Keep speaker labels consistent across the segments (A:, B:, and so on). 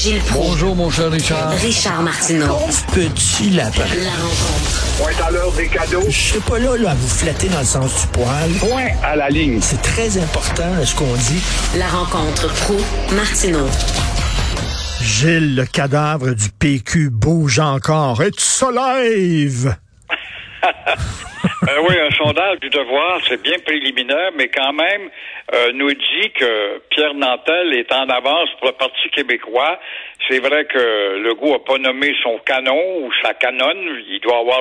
A: Gilles Proulx.
B: Bonjour, mon cher Richard.
A: Richard Martineau.
C: Petit lapin.
A: La rencontre.
D: Point à l'heure des cadeaux.
C: Je serai pas là, là à vous flatter dans le sens du poil.
D: Point à la ligne.
C: C'est très important là, ce qu'on dit.
A: La rencontre pro martineau
C: Gilles, le cadavre du PQ bouge encore. Et tu live?
E: Euh, oui, un sondage du devoir, c'est bien préliminaire, mais quand même euh, nous dit que Pierre Nantel est en avance pour le Parti québécois. C'est vrai que Legault n'a pas nommé son canon ou sa canonne. Il doit avoir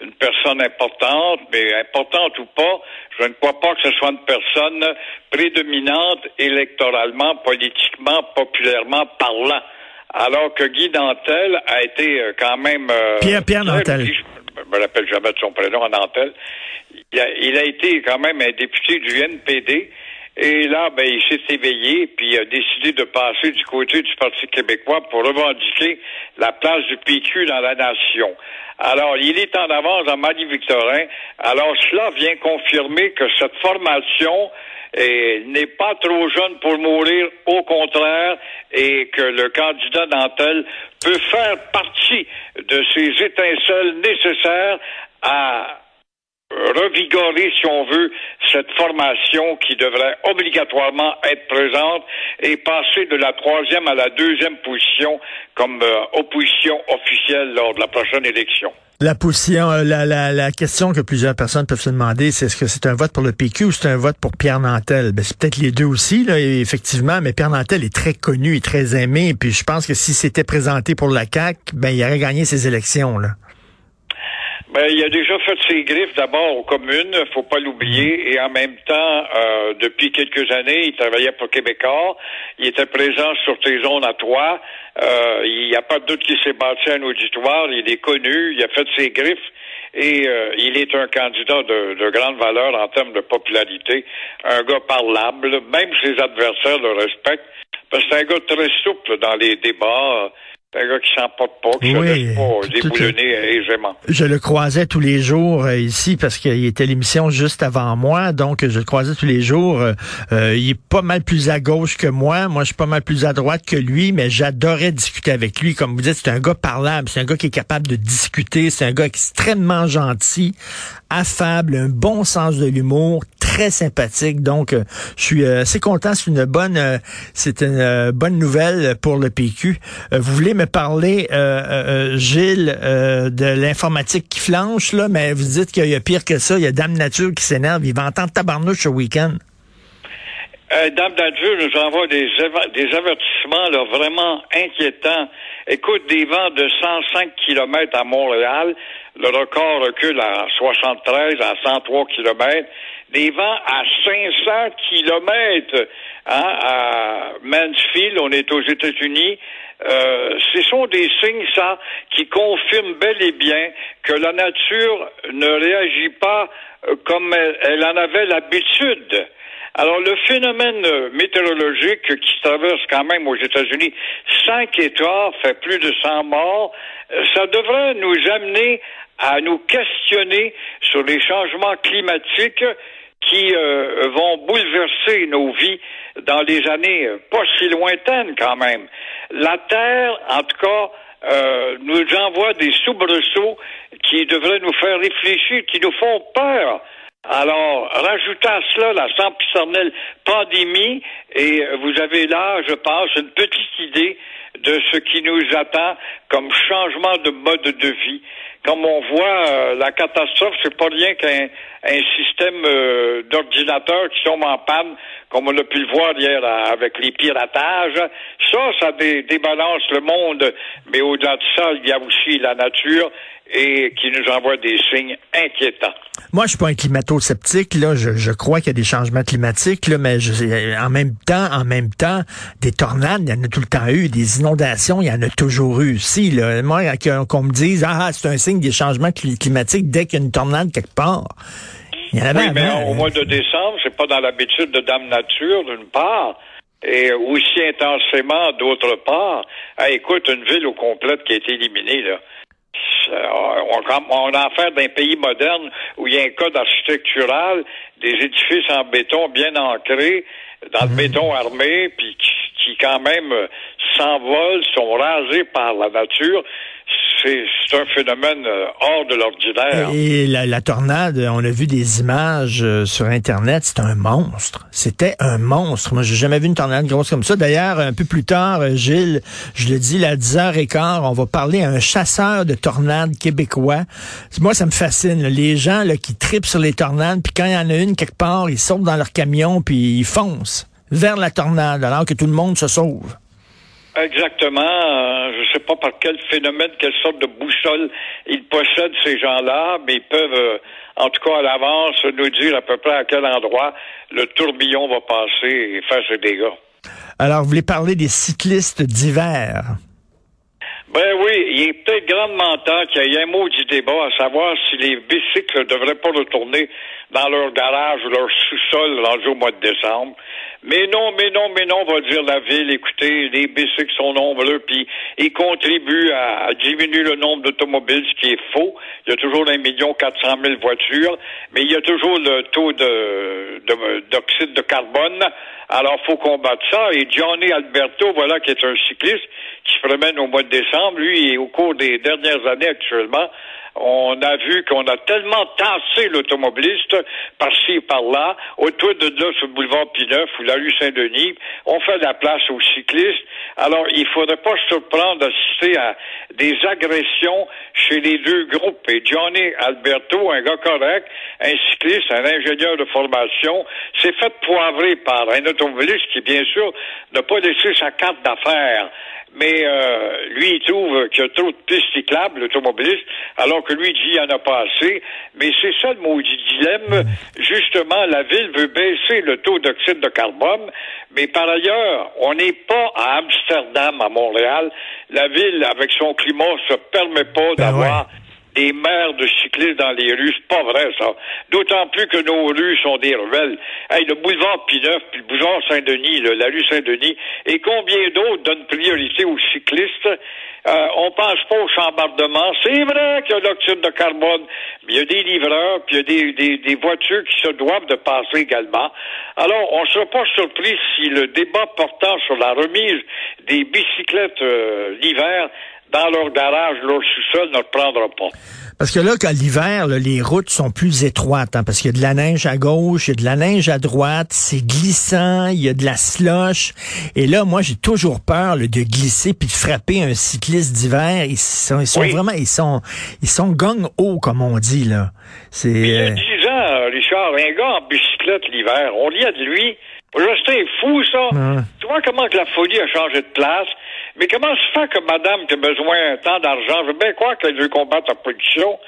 E: une, personne importante, mais importante ou pas, je ne crois pas que ce soit une personne prédominante électoralement, politiquement, populairement parlant. Alors que Guy Nantel a été euh, quand même...
C: Pierre, Pierre Nantel
E: me rappelle jamais de son prénom en. Il a, il a été quand même un député du NPD. Et là, ben, il s'est éveillé, puis il a décidé de passer du côté du Parti québécois pour revendiquer la place du PQ dans la nation. Alors, il est en avance en Marie-Victorin. Alors, cela vient confirmer que cette formation n'est pas trop jeune pour mourir, au contraire, et que le candidat Nantel peut faire partie de ces étincelles nécessaires à revigorer, si on veut, cette formation qui devrait obligatoirement être présente et passer de la troisième à la deuxième position comme euh, opposition officielle lors de la prochaine élection.
C: La position, euh, la, la, la, question que plusieurs personnes peuvent se demander, c'est est-ce que c'est un vote pour le PQ ou c'est un vote pour Pierre Nantel? Ben, c'est peut-être les deux aussi, là, effectivement, mais Pierre Nantel est très connu et très aimé, puis je pense que si c'était présenté pour la CAQ, ben, il aurait gagné ses élections, là.
E: Ben, il a déjà fait ses griffes d'abord aux communes, faut pas l'oublier, et en même temps, euh, depuis quelques années, il travaillait pour Québécois, il était présent sur tes zones à toi, euh, il n'y a pas de doute qu'il s'est bâti un auditoire, il est connu, il a fait ses griffes, et euh, il est un candidat de, de, grande valeur en termes de popularité, un gars parlable, même ses adversaires le respectent, parce que c'est un gars très souple dans les débats, un gars qui pas, qui oui, se laisse pas aisément.
C: Je le croisais tous les jours euh, ici parce qu'il était l'émission juste avant moi, donc je le croisais tous les jours. Euh, euh, il est pas mal plus à gauche que moi, moi je suis pas mal plus à droite que lui, mais j'adorais discuter avec lui. Comme vous dites, c'est un gars parlable, c'est un gars qui est capable de discuter, c'est un gars extrêmement gentil, affable, un bon sens de l'humour, très sympathique. Donc, je suis assez content. C'est une bonne, c'est une bonne nouvelle pour le PQ. vous voulez me parler, euh, euh, Gilles, euh, de l'informatique qui flanche, là, mais vous dites qu'il y a pire que ça. Il y a Dame Nature qui s'énerve. Il va entendre tabarnouche ce week-end.
E: Dame Nature nous envoie des, des avertissements vraiment inquiétants. Écoute, des vents de 105 km à Montréal. Le record recule à 73, à 103 km. Des vents à 500 km hein, à Mansfield, on est aux États-Unis. Euh, ce sont des signes, ça, qui confirment bel et bien que la nature ne réagit pas euh, comme elle, en avait l'habitude. Alors, le phénomène météorologique qui traverse quand même aux États-Unis cinq États, fait plus de 100 morts, euh, ça devrait nous amener à nous questionner sur les changements climatiques qui vont bouleverser nos vies dans les années pas si lointaines quand même. La Terre, en tout cas, euh, nous envoie des soubresauts qui devraient nous faire réfléchir, qui nous font peur. Alors, rajoutez à cela la sempiternelle pandémie, et vous avez là, je pense, une petite idée de ce qui nous attend comme changement de mode de vie. Comme on voit, euh, la catastrophe, c'est pas rien qu'un un système euh, d'ordinateurs qui sont en panne, comme on a pu le voir hier avec les piratages. Ça, ça débalance le monde, mais au-delà de ça, il y a aussi la nature et qui nous envoie des signes inquiétants.
C: Moi, je suis pas un climato-sceptique. Là, je, crois qu'il y a des changements climatiques, là, mais je, en même temps, en même temps, des tornades, il y en a tout le temps eu, des inondations, il y en a toujours eu aussi. Là. Moi, qu'on me dise, ah, c'est un signe des changements climatiques dès qu'il y a une tornade quelque part.
E: Il y en avait oui, mais au mois de décembre, c'est pas dans l'habitude de Dame Nature, d'une part et aussi intensément d'autre part. écoute, une ville au complète qui a été éliminée, là. On, on a affaire d'un pays moderne où il y a un code architectural, des édifices en béton bien ancrés, dans le mhm. béton armé, puis qui, quand même s'envolent, sont rasés par la nature. C'est un phénomène euh, hors de l'ordinaire.
C: Et la, tornade, on a vu des images euh, sur Internet, c'est un monstre. C'était un monstre. Moi, j'ai jamais vu une tornade grosse comme ça. D'ailleurs, un peu plus tard, euh, Gilles, je le dis, à 10h15, on va parler à un chasseur de tornades québécois. Moi, ça me fascine. Les gens là, qui tripent sur les tornades, puis quand il y en a une quelque part, ils sautent dans leur camion, puis ils foncent vers la tornade, alors que tout le monde se sauve.
E: Exactement. Euh, je ne sais pas par quel phénomène, quelle sorte de boussole ils possèdent ces gens-là, mais ils peuvent, euh, en tout cas à l'avance, nous dire à peu près à quel endroit le tourbillon va passer et faire ses dégâts.
C: Alors, vous voulez parler des cyclistes d'hiver?
E: Ben oui, il est peut-être grandement temps qu'il y ait un mot du débat, à savoir si les bicycles ne devraient pas retourner dans leur garage ou leur sous-sol rendu au mois de décembre. Mais non, mais non, mais non, va dire la ville, écoutez, les bicycles sont nombreux, puis ils contribuent à, diminuer le nombre d'automobiles, ce qui est faux. Il y a toujours un million quatre cent mille voitures, mais il y a toujours le taux de de- d'oxyde de, carbone. Alors, faut combattre ça. Et Johnny Alberto, voilà, qui est un cycliste qui se promène au mois de décembre, lui, au cours des dernières années actuellement, on a vu qu'on a tellement tassé l'automobiliste par-ci et par-là, autour de là sur le boulevard Pineuf ou la rue Saint-Denis, on fait de la place aux cyclistes. Alors, il faudrait pas se surprendre d'assister à des agressions chez les deux groupes. Et Johnny Alberto, un gars correct, un cycliste, un ingénieur de formation, s'est fait poivrer par un automobiliste qui, bien sûr, n'a pas laissé sa carte d'affaires. Mais euh, lui, il trouve qu'il y a trop de pistes cyclables, l'automobiliste, alors que lui dit qu'il n'y en a pas assez. Mais c'est ça le maudit dilemme. Justement, la ville veut baisser le taux d'oxyde de carbone, mais par ailleurs, on n'est pas à Amsterdam, à Montréal. La ville, avec son climat, se permet pas
C: Ben
E: d'avoir des maires de cyclistes dans les rues. C'est pas vrai, ça. D'autant plus que nos rues sont des ruelles. Hey, le boulevard Pineuf, puis le boulevard Saint-Denis, la rue Saint-Denis, et combien d'autres donnent priorité aux cyclistes? Euh, on pense pas au chambardement. C'est vrai qu'il y a l'oxyde de carbone, mais il y a des livreurs, puis il y a des, des, des voitures qui se doivent de passer également. Alors, on ne sera pas surpris si le débat portant sur la remise des bicyclettes euh, l'hiver dans leur garage, leur sous-sol ne le prendra pas.
C: Parce que là, quand l'hiver, là, les routes sont plus étroites, hein, parce qu'il y a de la neige à gauche, il y a de la neige à droite, c'est glissant, il y a de la slush. Et là, moi, j'ai toujours peur là, de glisser puis de frapper un cycliste d'hiver. Ils sont, ils sont
E: Oui.
C: vraiment, ils sont, ils sont gang haut, comme on dit là. C'est.
E: Il y a
C: euh,
E: 10 ans, euh, Richard, un gars en bicyclette l'hiver, on riait de lui. C'était fou, ça. Tu vois comment que la folie a changé de place? Mais comment se fait que madame qui a besoin tant d'argent, je veux bien croire qu'elle veut combattre la pollution,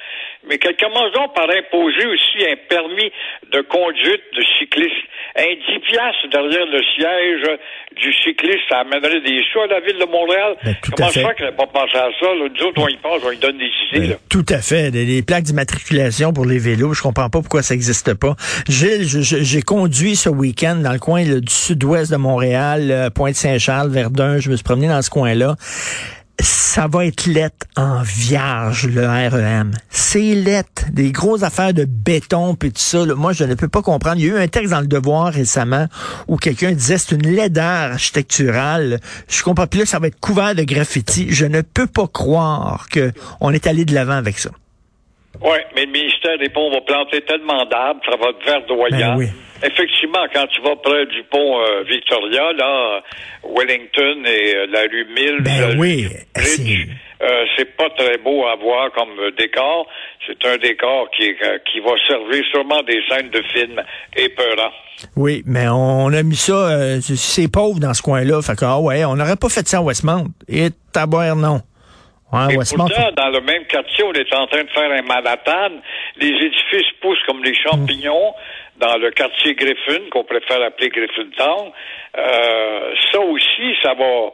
E: mais qu'elle commence donc par imposer aussi un permis de conduite de cycliste? Un 10 piastres derrière le siège du cycliste, ça amènerait des sous à la ville de Montréal.
C: Ben,
E: comment
C: fait
E: qu'elle n'a pas pensé à ça? Là? Nous autres, on y pense, on y donne des idées.
C: Ben,
E: Là.
C: tout à fait. Les, les plaques d'immatriculation pour les vélos, je comprends pas pourquoi ça n'existe pas. Gilles, j'ai conduit ce week-end dans le coin là, du sud-ouest de Montréal, euh, Pointe-Saint-Charles, Verdun. Je me suis promené dans ce coin-là. Ça va être lettre en vierge, le REM. C'est lettre. Des grosses affaires de béton puis tout ça. Moi, je ne peux pas comprendre. Il y a eu un texte dans le Devoir récemment où quelqu'un disait c'est une laideur architecturale. Je comprends. Là, ça va être couvert de graffiti. Je ne peux pas croire que on est allé de l'avant avec ça.
E: Oui, mais le ministère des Ponts va planter tellement d'arbres, ça va être verdoyant.
C: Ben oui.
E: Effectivement, quand tu vas près du pont euh, Victoria, là, Wellington et euh, la rue Mills,
C: Ben oui,
E: Bridge, euh, c'est pas très beau à voir comme décor. C'est un décor qui, qui va servir sûrement des scènes de films épeurants.
C: Oui, mais on a mis ça, c'est- pauvre dans ce coin-là. Fait que, ah ouais, on n'aurait pas fait ça à Westmount. Et taboire, non. Ouais,
E: Et pourtant, dans le même quartier, on est en train de faire un Manhattan. Les édifices poussent comme des champignons dans le quartier Griffin, qu'on préfère appeler Griffintown. Euh, ça aussi, ça va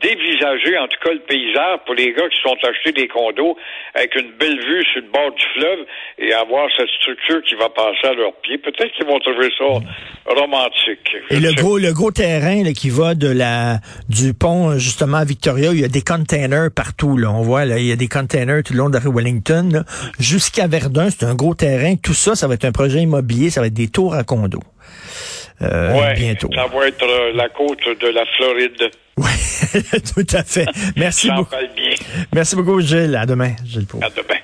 E: dévisager, en tout cas, le paysage pour les gars qui sont achetés des condos avec une belle vue sur le bord du fleuve et avoir cette structure qui va passer à leurs pieds. Peut-être qu'ils vont trouver ça romantique.
C: Et le
E: sais
C: gros, le gros terrain là, qui va de la du pont justement à Victoria, il y a des containers partout. Là. On voit là, il y a des containers tout le long de la rue Wellington jusqu'à Verdun. C'est un gros terrain. Tout ça, ça va être un projet immobilier. Ça va être des tours à condos. Euh,
E: Ouais,
C: bientôt.
E: Ça va être euh, la côte de la Floride.
C: Oui, tout à fait. Merci beaucoup.
E: bien.
C: Merci beaucoup, Gilles. À demain, Gilles Proulx.
E: À demain.